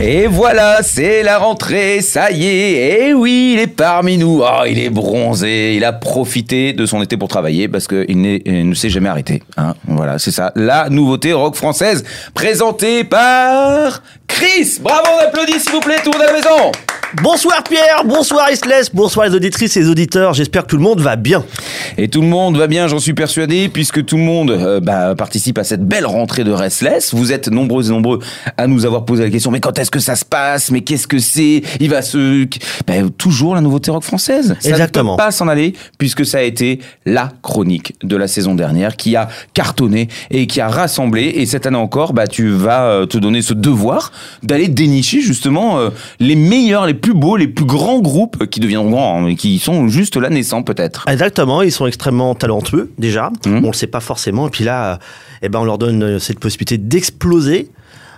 Et voilà, c'est la rentrée, ça y est. Et oui, il est parmi nous. Oh, il est bronzé. Il a profité de son été pour travailler parce qu'il ne s'est jamais arrêté. hein. Voilà, c'est ça. La nouveauté rock française présentée par Chris. Bravo, on applaudit s'il vous plaît, monde à la maison. Bonsoir Pierre, bonsoir Isles, bonsoir les auditrices et les auditeurs, j'espère que tout le monde va bien. Et tout le monde va bien, j'en suis persuadé, puisque tout le monde euh, bah, participe à cette belle rentrée de Restless. Vous êtes nombreux et nombreux à nous avoir posé la question, mais quand est-ce que ça se passe? Mais qu'est-ce que c'est? Il va se... Bah, toujours la nouveauté rock française. Ça Exactement. ne peut pas s'en aller, puisque ça a été la chronique de la saison dernière qui a cartonné et qui a rassemblé. Et cette année encore, bah, tu vas euh, te donner ce devoir d'aller dénicher justement euh, les meilleurs, les plus beaux, les plus grands groupes qui deviendront grands, hein, mais qui sont juste là naissants peut-être. Exactement, ils sont extrêmement talentueux déjà, Mhm. on le sait pas forcément, et puis là, eh ben, on leur donne euh, cette possibilité d'exploser.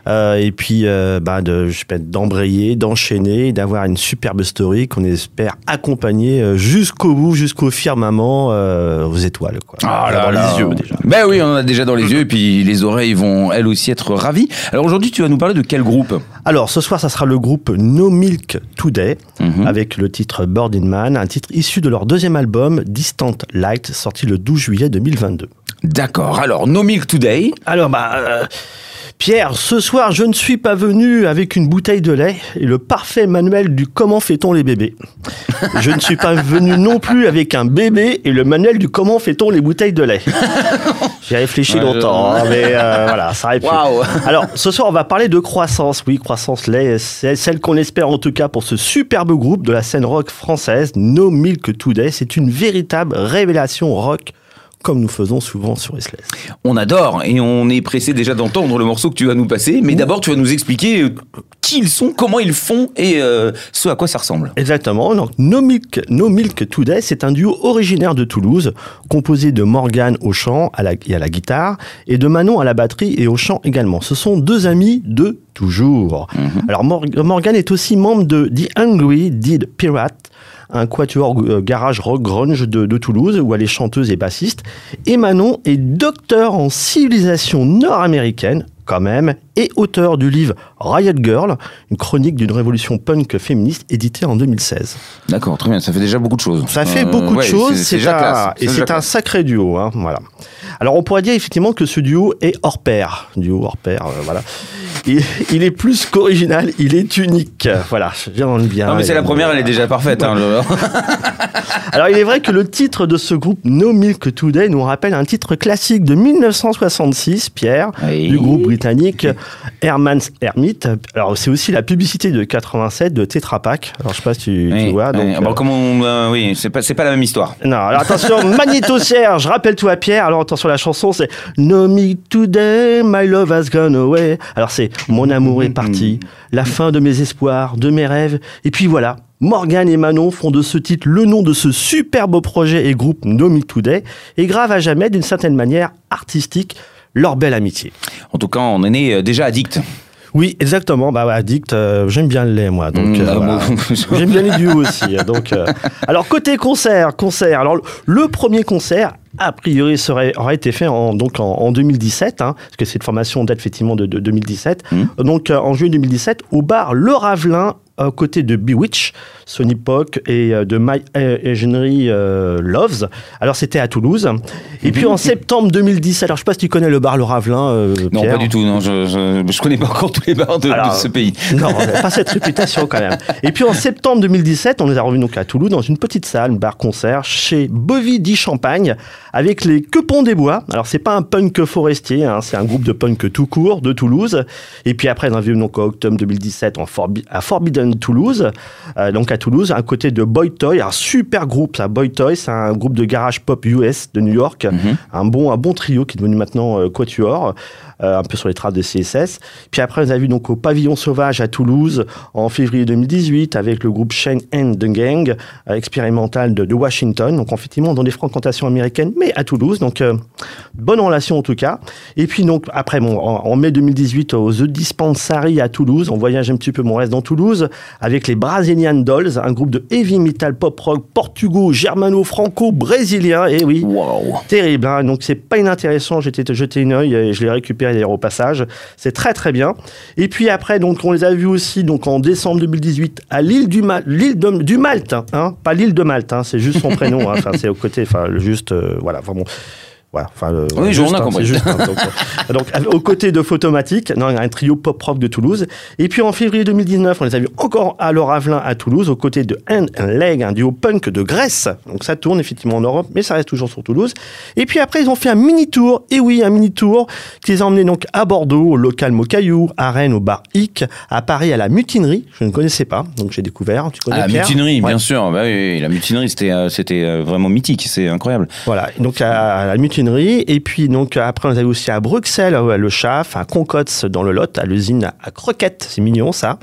Euh, et puis euh, bah, de je sais pas, d'embrayer, d'enchaîner, d'avoir une superbe story qu'on espère accompagner euh, jusqu'au bout, jusqu'au firmament, euh, aux étoiles. Quoi. Ah dans là là. les yeux déjà. Ben oui, on en a déjà dans les yeux et puis les oreilles vont elles aussi être ravies. Alors aujourd'hui, tu vas nous parler de quel groupe? Alors ce soir, ça sera le groupe No Milk Today, Mhm. avec le titre Bird in Man, un titre issu de leur deuxième album Distant Light, sorti le 12 juillet 2022. D'accord. Alors No Milk Today. Alors, bah, euh, Pierre, ce soir, je ne suis pas venu avec une bouteille de lait et le parfait manuel du comment fait-on les bébés. Je ne suis pas venu non plus avec un bébé et le manuel du comment fait-on les bouteilles de lait. J'ai réfléchi Ouais, longtemps, je- hein, mais euh, voilà, ça arrive. Waouh. Alors, ce soir, on va parler de croissance. Oui, croissance lait, c'est celle qu'on espère en tout cas pour ce superbe groupe de la scène rock française, No Milk Today. C'est une véritable révélation rock, comme nous faisons souvent sur Restless. On adore et on est pressé déjà d'entendre le morceau que tu vas nous passer. Mais d'abord, tu vas nous expliquer euh, qui ils sont, comment ils font et euh, ce à quoi ça ressemble. Exactement. Donc, no Milk, no Milk Today, c'est un duo originaire de Toulouse, composé de Morgane au chant à la- et à la guitare, et de Manon à la batterie et au chant également. Ce sont deux amis de toujours. Alors, Mor- Morgane est aussi membre de The Hungry Dead Pirate, un quatuor euh, garage rock grunge de, de Toulouse, où elle est chanteuse et bassiste. Et Manon est docteur en civilisation nord-américaine, quand même, et auteur du livre Riot Girl, une chronique d'une révolution punk féministe éditée en 2016. D'accord, très bien. Ça fait déjà beaucoup de choses. Ça fait Euh, beaucoup de choses, c'est- un, classe. et c'est un sacré duo. Hein, voilà. Alors on pourrait dire effectivement que ce duo est hors pair. Duo hors pair, euh, voilà. Il, il est plus qu'original, il est unique. Voilà, j'en bien. Non mais c'est la première, elle est déjà parfaite. hein, le- Alors il est vrai que le titre de ce groupe No Milk Today nous rappelle un titre classique de 1966, Pierre, Oui. du groupe britannique Herman's Hermit. Alors c'est aussi la publicité de 87 de Tetra Pak. Alors je sais pas si tu, vois. oui. Donc, Ah bon, euh, comment on- euh, oui, c'est pas, c'est pas la même histoire. Non, alors attention, Magnéto Serge, rappelle-toi Pierre, alors attention, la chanson c'est No me today, my love has gone away. Alors c'est Mon amour est parti, la fin de mes espoirs, de mes rêves, et puis voilà. Morgane et Manon font de ce titre le nom de ce superbe projet et groupe No Me Today et gravent à jamais d'une certaine manière artistique leur belle amitié. En tout cas, on en est euh, déjà addict. Oui, exactement. Bah ouais, addict, euh, j'aime bien le lait moi. Donc Mmh, euh, ah voilà. bon. j'aime bien les duos aussi. Donc euh, alors côté concert, concert. Alors le premier concert a priori serait aurait été fait en donc en, en 2017 hein, parce que cette formation date effectivement de, de 2017. Mmh. Donc en juillet 2017 au bar Le Ravelin à côté de Bewitch, Sony Pock et euh, de My Enginery euh, Loves. Alors c'était à Toulouse. Et puis en septembre 2017, alors je sais pas si tu connais le bar Le Ravelin. euh, Non, Pierre. pas du tout. Non, je, je, je connais pas encore tous les bars de, ce pays. Non, pas cette réputation quand même. Et puis en septembre 2017, on les a revenus donc à Toulouse dans une petite salle, bar-concert, chez Bovidi Champagne, avec les Quepons des Bois. Alors c'est pas un punk forestier, hein, c'est un groupe de punk tout court de Toulouse. Et puis après, on a vu donc en octobre 2017 en Forbi- à Forbidden Toulouse, euh, donc à Toulouse, à côté de Boy Toy, un super groupe, ça. Boy Toy, c'est un groupe de garage pop US de New York, un bon, un bon trio qui est devenu maintenant euh, Quatuor. euh, un peu sur les traces de CSS. Puis après, on a vu donc au Pavillon Sauvage à Toulouse en février 2018 avec le groupe Shane and the Gang euh, expérimental de, de Washington. Donc effectivement dans des fréquentations américaines, mais à Toulouse. Donc bonne relation en tout cas. Et puis donc après, bon, en, en mai 2018 au The Dispensary à Toulouse, on voyage un petit peu, mon reste dans Toulouse avec les Brazilian Dolls, un groupe de heavy metal pop rock portugo-germano-franco-brésilien. Et oui, Waouh. terrible. hein. Donc c'est pas inintéressant. J'étais jeté une œil et je l'ai récupéré d'ailleurs au passage. C'est très très bien. Et puis après, donc on les a vus aussi donc en décembre 2018 à l'île du de- du Malte, hein, pas l'île de Malte. hein, c'est juste son prénom. hein. Enfin c'est au côté. Enfin juste. euh, voilà. Vraiment. Voilà, enfin, le- Oui, juste, hein, compris. juste, hein, donc, euh, donc, avec- aux côtés de Photomatic, non, un trio pop rock de Toulouse. Et puis en février 2019, on les a vus encore à Lauravelin à Toulouse, aux côtés de Hand and Leg, un duo punk de Grèce. Donc ça tourne effectivement en Europe, mais ça reste toujours sur Toulouse. Et puis après, ils ont fait un mini tour. Et oui, un mini tour qui les a emmenés donc à Bordeaux, au local Mocaillou, à Rennes, au bar Hic, à Paris, à la Mutinerie. Je ne connaissais pas, donc j'ai découvert. Tu connais Ah, la Pierre mutinerie, Ouais. bien sûr. Bah oui, la mutinerie, c'était euh, c'était euh, vraiment mythique. C'est incroyable. Voilà, donc à, à la mutinerie. Et puis donc après, on avait aussi à Bruxelles, le Chaf, à Concotz dans le Lot, à l'usine à Croquette. C'est mignon ça.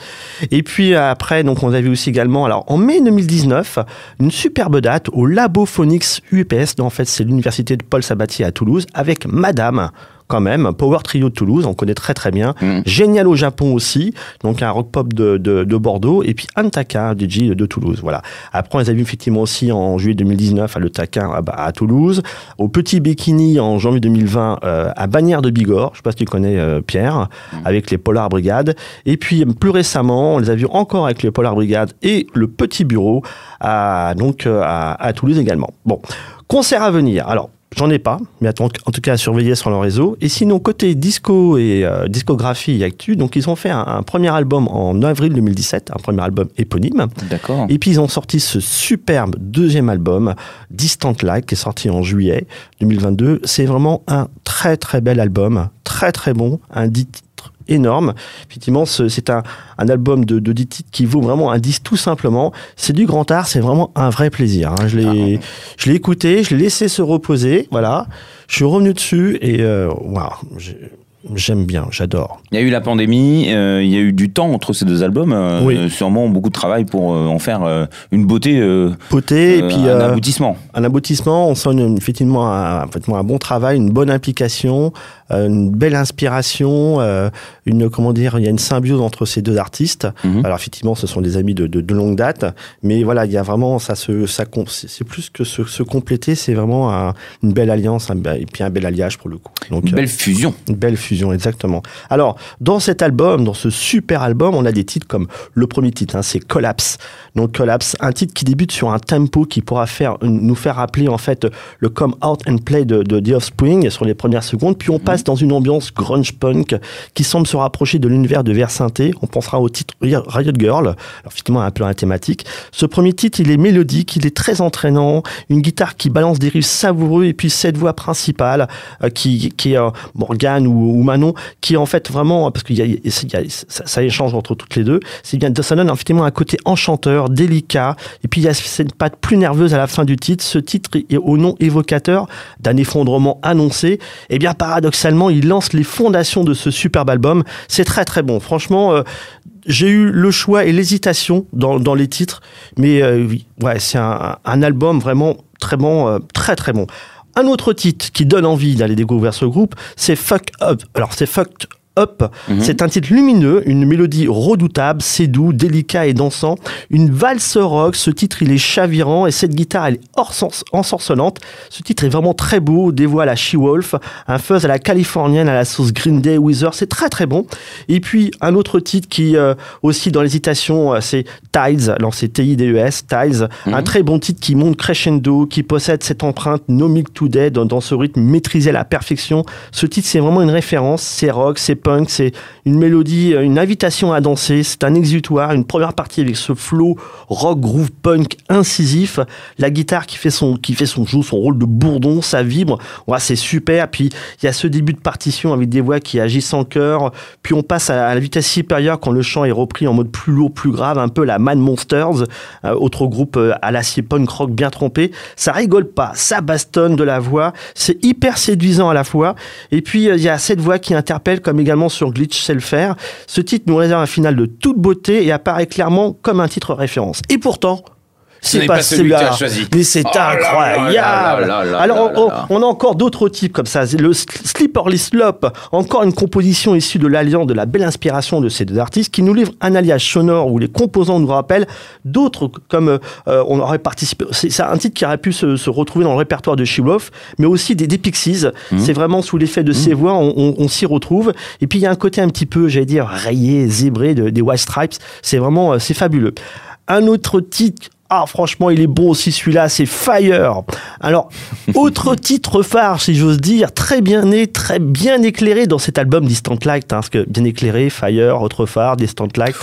Et puis après, donc on avait aussi également, alors en mai 2019, une superbe date au Labophonics UPS. En fait, c'est l'université de Paul Sabatier à Toulouse avec Madame. Quand même, Power Trio de Toulouse, on connaît très très bien. Mhm. Génial au Japon aussi, donc un rock pop de, de, de Bordeaux, et puis Antaka, DJ de Toulouse. Voilà. Après, on les a vus effectivement aussi en juillet 2019 à Le Taquin à, à Toulouse, au Petit Bikini en janvier 2020 euh, à Bagnères de Bigorre, je sais pas si tu connais euh, Pierre, avec les Polar Brigades. Et puis plus récemment, on les a vus encore avec les Polar Brigades et le Petit Bureau à, donc, euh, à, à Toulouse également. Bon, concert à venir. Alors, J'en ai pas, mais en tout cas à surveiller sur leur réseau. Et sinon, côté disco et euh, discographie et actu, donc ils ont fait un, un premier album en avril 2017, un premier album éponyme. D'accord. Et puis ils ont sorti ce superbe deuxième album, Distant Like, qui est sorti en juillet 2022. C'est vraiment un très très bel album, très très bon, un 10 titres énorme. Effectivement, ce- c'est un, un album de, de 10 titres qui vaut vraiment un 10 tout simplement. C'est du grand art, c'est vraiment un vrai plaisir. hein. Je l'ai je l'ai écouté, je l'ai laissé se reposer, voilà. Je suis revenu dessus et euh, waouh, j'aime bien, j'adore. Il y a eu la pandémie, euh, il y a eu du temps entre ces deux albums. euh, Oui. euh, sûrement beaucoup de travail pour euh, en faire une beauté, Poté et puis un aboutissement. un aboutissement, on sent une- effectivement un, effectivement un bon travail, une bonne implication, une belle inspiration, une comment dire, il y a une symbiose entre ces deux artistes. Mhm. Alors effectivement, ce sont des amis de, de, de longue date, mais voilà, il y a vraiment ça se ça com- c'est plus que se, se compléter, c'est vraiment un- une belle alliance un, et puis un bel alliage pour le coup. Donc Une belle fusion. une belle fusion, exactement. Alors, dans cet album, dans ce super album, on a des titres comme le premier titre, hein, c'est Collapse. Donc Collapse, un titre qui débute sur un tempo qui pourra faire, nous faire rappeler en fait le Come Out and Play de, de The Offspring sur les premières secondes. Puis on passe dans une ambiance grunge punk qui semble se rapprocher de l'univers de Versinté. On pensera au titre Riot Girl, alors effectivement un peu la thématique. Ce premier titre, il est mélodique, il est très entraînant, une guitare qui balance des riffs savoureux et puis cette voix principale euh, qui, qui est euh, Morgane ou, ou Manon, qui est en fait vraiment, parce qu'il y a, ça, échange entre toutes les deux, c'est bien, ça donne effectivement un côté enchanteur, délicat, et puis il y a cette patte plus nerveuse à la fin du titre. Ce titre est au nom évocateur d'un effondrement annoncé. Et bien paradoxalement, il lance les fondations de ce superbe album. C'est très très bon. Franchement, euh, j'ai eu le choix et l'hésitation dans, les titres, mais euh, oui, c'est un, un album vraiment très bon, euh, très très bon. Un autre titre qui donne envie d'aller découvrir ce groupe, c'est Fuck Up. Alors c'est Fucked Up. C'est un titre lumineux, une mélodie redoutable, c'est doux, délicat et dansant. Une valse rock, ce titre il est chavirant et cette guitare elle est hors sens- ensorcelante. Ce titre est vraiment très beau, voix à She-Wolf, un fuzz à la californienne à la sauce Green Day, Weezer, c'est très très bon. Et puis un autre titre qui euh, aussi dans l'hésitation, euh, c'est Tides, alors c'est T-I-D-E-S, Tides, un très bon titre qui monte crescendo, qui possède cette empreinte No Milk Today dans, dans ce rythme maîtrisé à la perfection. Ce titre c'est vraiment une référence, c'est rock, c'est punk, c'est une mélodie, une invitation à danser, c'est un exutoire, une première partie avec ce flow rock groove punk incisif, la guitare qui fait son qui fait son joue son rôle de bourdon, ça vibre, ouais, c'est super. Puis il y a ce début de partition avec des voix qui agissent en chœur, puis on passe à la vitesse supérieure quand le chant est repris en mode plus lourd, plus grave, un peu la Man Monsters, euh, autre groupe euh, à l'acier punk rock bien trompé. Ça rigole pas, ça bastonne de la voix, c'est hyper séduisant à la fois. Et puis euh, il y a cette voix qui interpelle, comme également sur Glitch Sait le faire. Ce titre nous réserve un final de toute beauté et apparaît clairement comme un titre référence. Et pourtant, c'est pas, pas celui que tu as celui-là. choisi. Mais c'est Oh incroyable. là là là Alors, on, a encore d'autres types comme ça. Le Sl- Slippery Slope, encore une composition issue de l'alliance de la belle inspiration de ces deux artistes qui nous livrent un alliage sonore où les composants nous rappellent d'autres comme euh, on aurait participé. C'est un titre qui aurait pu se, se retrouver dans le répertoire de She-Wolf, mais aussi des, des Pixies. Mmh. C'est vraiment sous l'effet de ces voix, on, on- on s'y retrouve. Et puis il y a un côté un petit peu, j'allais dire, rayé, zébré de- des White Stripes. C'est vraiment, euh, c'est fabuleux. Un autre titre ah, franchement, il est bon aussi celui-là, c'est Fire. Alors, autre titre phare, si j'ose dire, très bien né, très bien éclairé dans cet album Distant Light, hein, parce que bien éclairé, Fire, autre phare, Distant Light.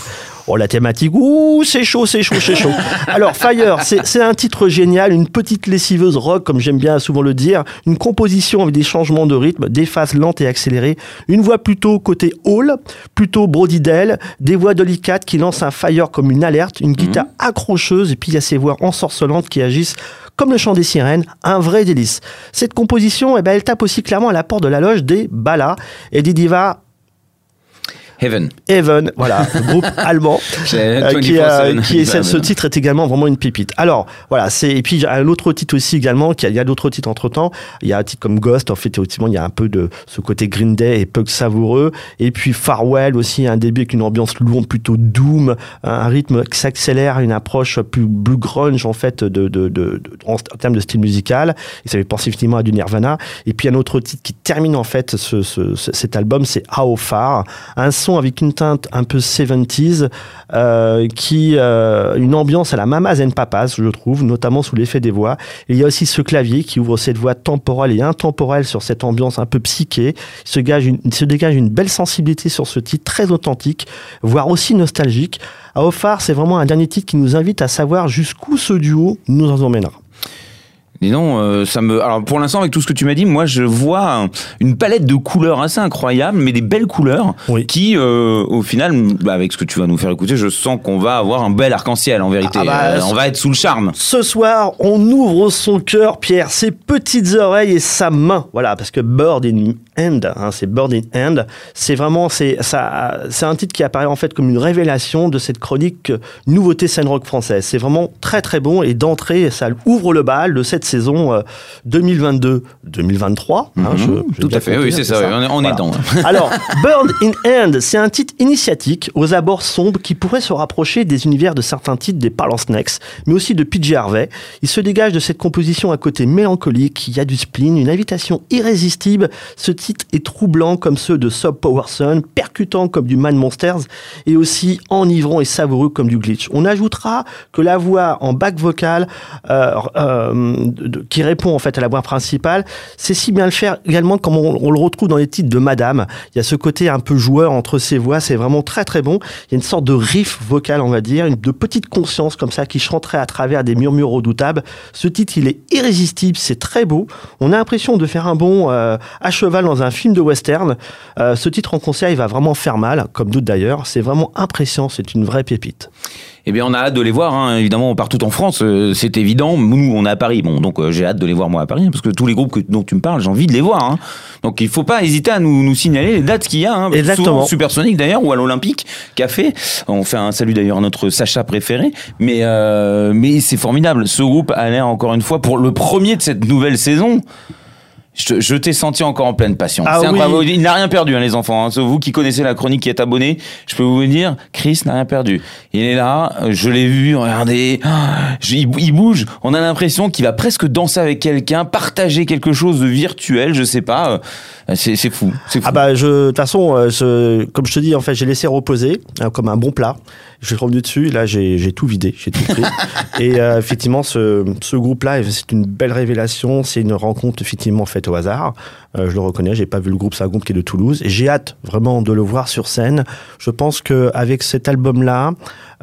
Oh, la thématique, ouh, c'est chaud, c'est chaud, c'est chaud. Alors, Fire, c'est un titre génial, une petite lessiveuse rock, comme j'aime bien souvent le dire, une composition avec des changements de rythme, des phases lentes et accélérées, une voix plutôt côté hall, plutôt Brodidel, des voix délicates qui lancent un Fire comme une alerte, une guitare accrocheuse, et puis il y a ces voix ensorcelantes qui agissent comme le chant des sirènes, un vrai délice. Cette composition, eh ben, elle tape aussi clairement à la porte de la loge des Bala et des divas Heaven. Even, voilà, groupe allemand, euh, qui, 24/7. euh, qui est, ce, titre est également vraiment une pépite. Alors, voilà, c'est, et puis a un autre titre aussi également, qui a- il y a d'autres titres entre temps. Il y a un titre comme Ghost, en fait, effectivement, il y a un peu de ce côté Green Day et punk savoureux. Et puis Farewell aussi, un début avec une ambiance lourde, plutôt doom, un rythme qui s'accélère, une approche plus blue grunge, en fait, de, de, de, de- en, en termes de style musical. Et ça fait penser effectivement à du Nirvana. Et puis un autre titre qui termine, en fait, ce, ce- ce- cet album, c'est How Far. Un son avec une teinte un peu 70s, euh, qui, euh, une ambiance à la Mamas and Papas, je trouve, notamment sous l'effet des voix. Et il y a aussi ce clavier qui ouvre cette voix temporelle et intemporelle sur cette ambiance un peu psyché. Il se, gage se dégage une belle sensibilité sur ce titre, très authentique, voire aussi nostalgique. À Offar, c'est vraiment un dernier titre qui nous invite à savoir jusqu'où ce duo nous en emmènera. Dis donc, euh, ça me. Alors pour l'instant, avec tout ce que tu m'as dit, moi je vois un- une palette de couleurs assez incroyable, mais des belles couleurs Oui. qui, euh, au final, bah, avec ce que tu vas nous faire écouter, je sens qu'on va avoir un bel arc-en-ciel en vérité. Ah bah, Euh, on va être sous le charme. Ce soir, on ouvre son cœur, Pierre, ses petites oreilles et sa main. Voilà, parce que Bird in Hand, hein, c'est Bird in Hand, c'est vraiment, c'est, ça, c'est un titre qui apparaît en fait comme une révélation de cette chronique euh, nouveauté scène rock française. C'est vraiment très très bon et d'entrée, ça ouvre le bal de cette saison euh, 2022-2023. hein, Mhm, Tout à fait, oui, c'est ça, oui, on est- on est dedans. alors, Bird in Hand, c'est un titre initiatique aux abords sombres qui pourrait se rapprocher des univers de certains titres des Parlants Snakes, mais aussi de PJ Harvey. Il se dégage de cette composition à côté mélancolique, il y a du spleen, une invitation irrésistible. Ce titre est troublant comme ceux de Sub Powerson, percutant comme du Man Monsters et aussi enivrant et savoureux comme du Glitch. On ajoutera que la voix en back vocal euh, euh, qui répond en fait à la voix principale, c'est si bien le faire également comme on, le retrouve dans les titres de Madame. Il y a ce côté un peu joueur entre ces voix, c'est vraiment très très bon. Il y a une sorte de riff vocal, on va dire, une, de petite conscience comme ça qui chanterait à travers des murmures redoutables. Ce titre, il est irrésistible, c'est très beau. On a l'impression de faire un bond euh, à cheval dans un film de western. Euh, ce titre en concert, il va vraiment faire mal, comme d'autres d'ailleurs. C'est vraiment impressionnant, c'est une vraie pépite. Eh bien, on a hâte de les voir, hein, évidemment, partout en France, euh, c'est évident. Nous, on est à Paris, bon, donc euh, j'ai hâte de les voir moi à Paris, parce que tous les groupes que- dont tu me parles, j'ai envie de les voir. hein. Donc il faut pas hésiter à nous, nous signaler les dates qu'il y a. Hein, Exactement. Supersonic d'ailleurs, ou à l'Olympique Café. On fait un salut d'ailleurs à notre Sacha préféré. Mais, mais c'est formidable. Ce groupe a l'air, encore une fois, pour le premier de cette nouvelle saison. Je, je t'ai senti encore en pleine passion. Ah oui. Il n'a rien perdu, hein, les enfants. hein. Vous qui connaissez la chronique, qui êtes abonné, je peux vous dire, Chris n'a rien perdu. Il est là, je l'ai vu, regardez, je- il, bouge. On a l'impression qu'il va presque danser avec quelqu'un, partager quelque chose de virtuel, je sais pas. euh, C'est fou, fou. Ah bah de toute façon euh, je- comme je te dis en fait j'ai laissé reposer euh, comme un bon plat. Je suis revenu dessus et là j'ai tout vidé, j'ai tout pris. et euh, effectivement ce, ce groupe là c'est une belle révélation, c'est une rencontre effectivement faite au hasard. Euh, je le reconnais, j'ai pas vu le groupe, groupe qui est de Toulouse. Et j'ai hâte vraiment de le voir sur scène. Je pense qu'avec cet album-là,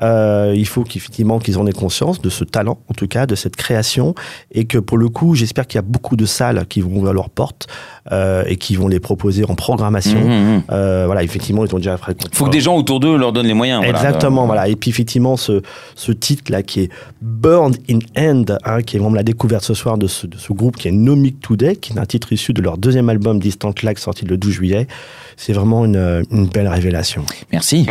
euh, il faut qu'effectivement qu'ils en aient conscience de ce talent, en tout cas, de cette création, et que pour le coup, j'espère qu'il y a beaucoup de salles qui vont ouvrir leurs portes euh, et qui vont les proposer en programmation. Mhm, mhm. Euh, voilà, effectivement, ils ont déjà fait. Faut que des gens autour d'eux leur donnent les moyens. Exactement, voilà. Et puis effectivement, ce, ce titre-là qui est Burned in End, hein, qui est vraiment la découverte ce soir de ce, de ce groupe qui est Nomic Today, qui est un titre issu de leur deuxième album Distant Lag sorti le 12 juillet. C'est vraiment une, une belle révélation. Merci.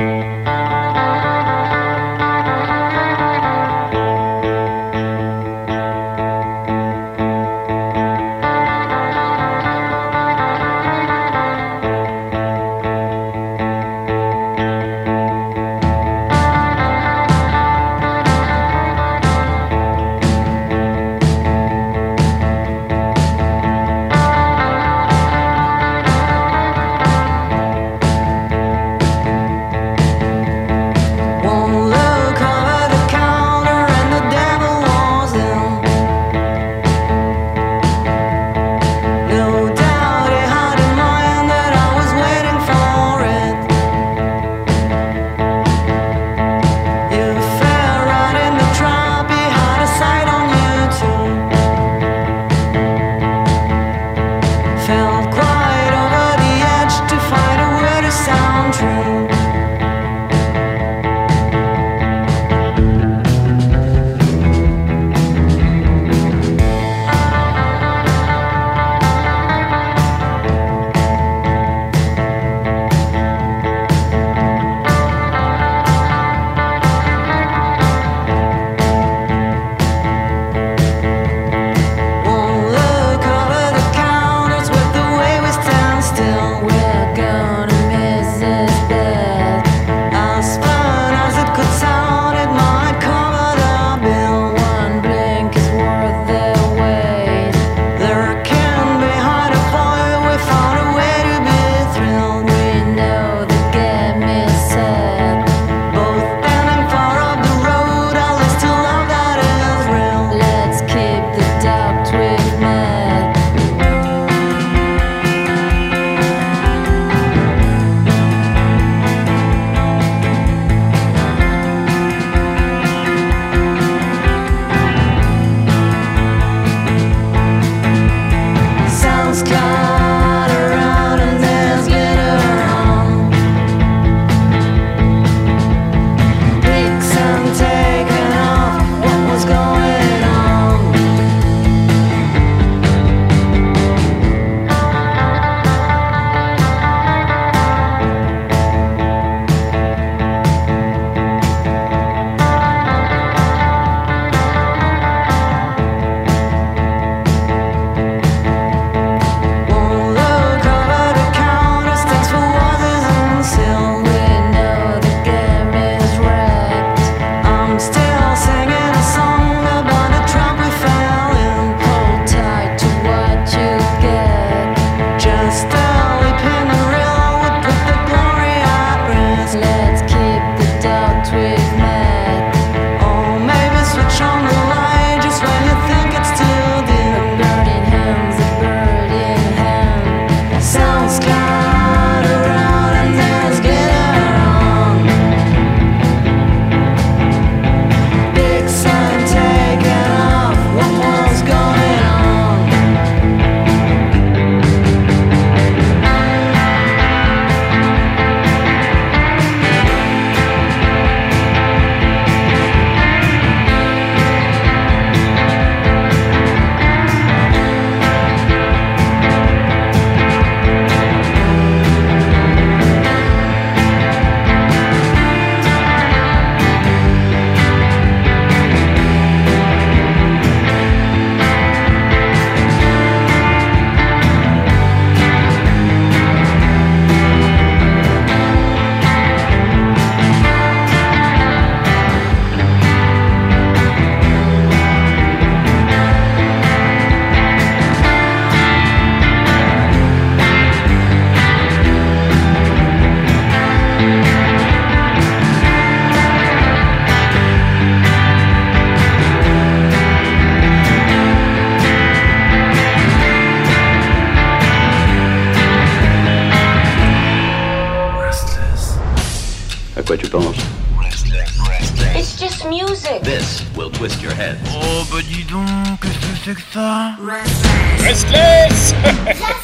Twist your head. Oh bah dis donc, qu'est-ce que c'est que ça? Restless Restless.